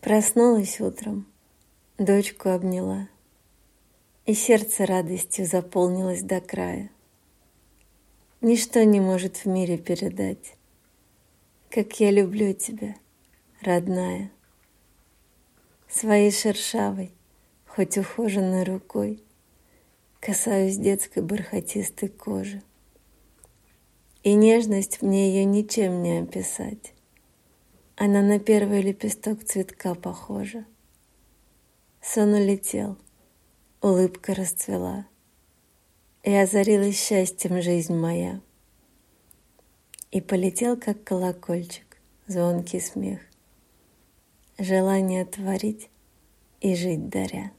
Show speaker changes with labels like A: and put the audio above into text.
A: Проснулась утром, дочку обняла, И сердце радостью заполнилось до края. Ничто не может в мире передать, Как я люблю тебя, родная. Своей шершавой, хоть ухоженной рукой, Касаюсь детской бархатистой кожи. И нежность мне ее ничем не описать. Она на первый лепесток цветка похожа. Сон улетел, улыбка расцвела, И озарилась счастьем жизнь моя. И полетел, как колокольчик, звонкий смех, Желание творить и жить даря.